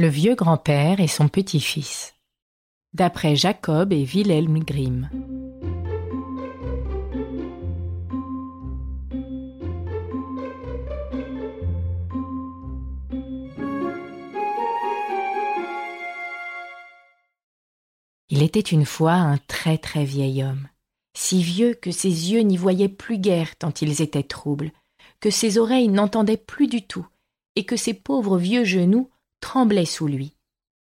Le vieux grand-père et son petit-fils. D'après Jacob et Wilhelm Grimm. Il était une fois un très très vieil homme, si vieux que ses yeux n'y voyaient plus guère tant ils étaient troubles, que ses oreilles n'entendaient plus du tout, et que ses pauvres vieux genoux tremblaient sous lui.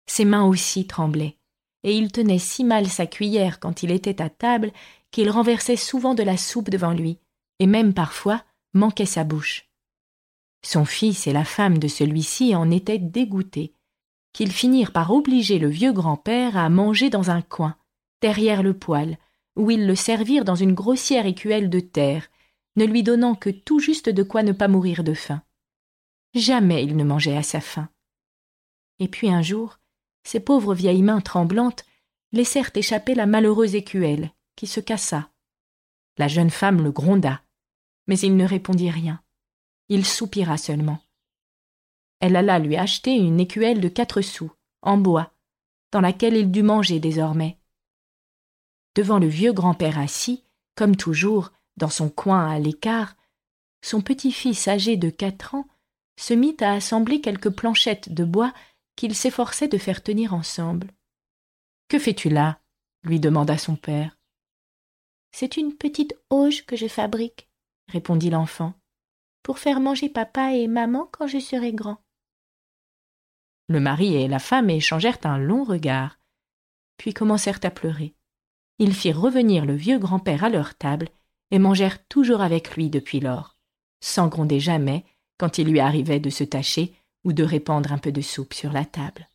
Ses mains aussi tremblaient, et il tenait si mal sa cuillère quand il était à table qu'il renversait souvent de la soupe devant lui, et même parfois manquait sa bouche. Son fils et la femme de celui-ci en étaient dégoûtés, qu'ils finirent par obliger le vieux grand-père à manger dans un coin, derrière le poêle, où ils le servirent dans une grossière écuelle de terre, ne lui donnant que tout juste de quoi ne pas mourir de faim. Jamais il ne mangeait à sa faim. Et puis un jour, ses pauvres vieilles mains tremblantes laissèrent échapper la malheureuse écuelle, qui se cassa. La jeune femme le gronda, mais il ne répondit rien. Il soupira seulement. Elle alla lui acheter une écuelle de quatre sous, en bois, dans laquelle il dut manger désormais. Devant le vieux grand-père assis, comme toujours, dans son coin à l'écart, son petit-fils âgé de quatre ans se mit à assembler quelques planchettes de bois qu'il s'efforçait de faire tenir ensemble. Que fais-tu là? lui demanda son père. C'est une petite auge que je fabrique, répondit l'enfant, pour faire manger papa et maman quand je serai grand. Le mari et la femme échangèrent un long regard, puis commencèrent à pleurer. Ils firent revenir le vieux grand-père à leur table et mangèrent toujours avec lui depuis lors, sans gronder jamais quand il lui arrivait de se tâcher ou de répandre un peu de soupe sur la table.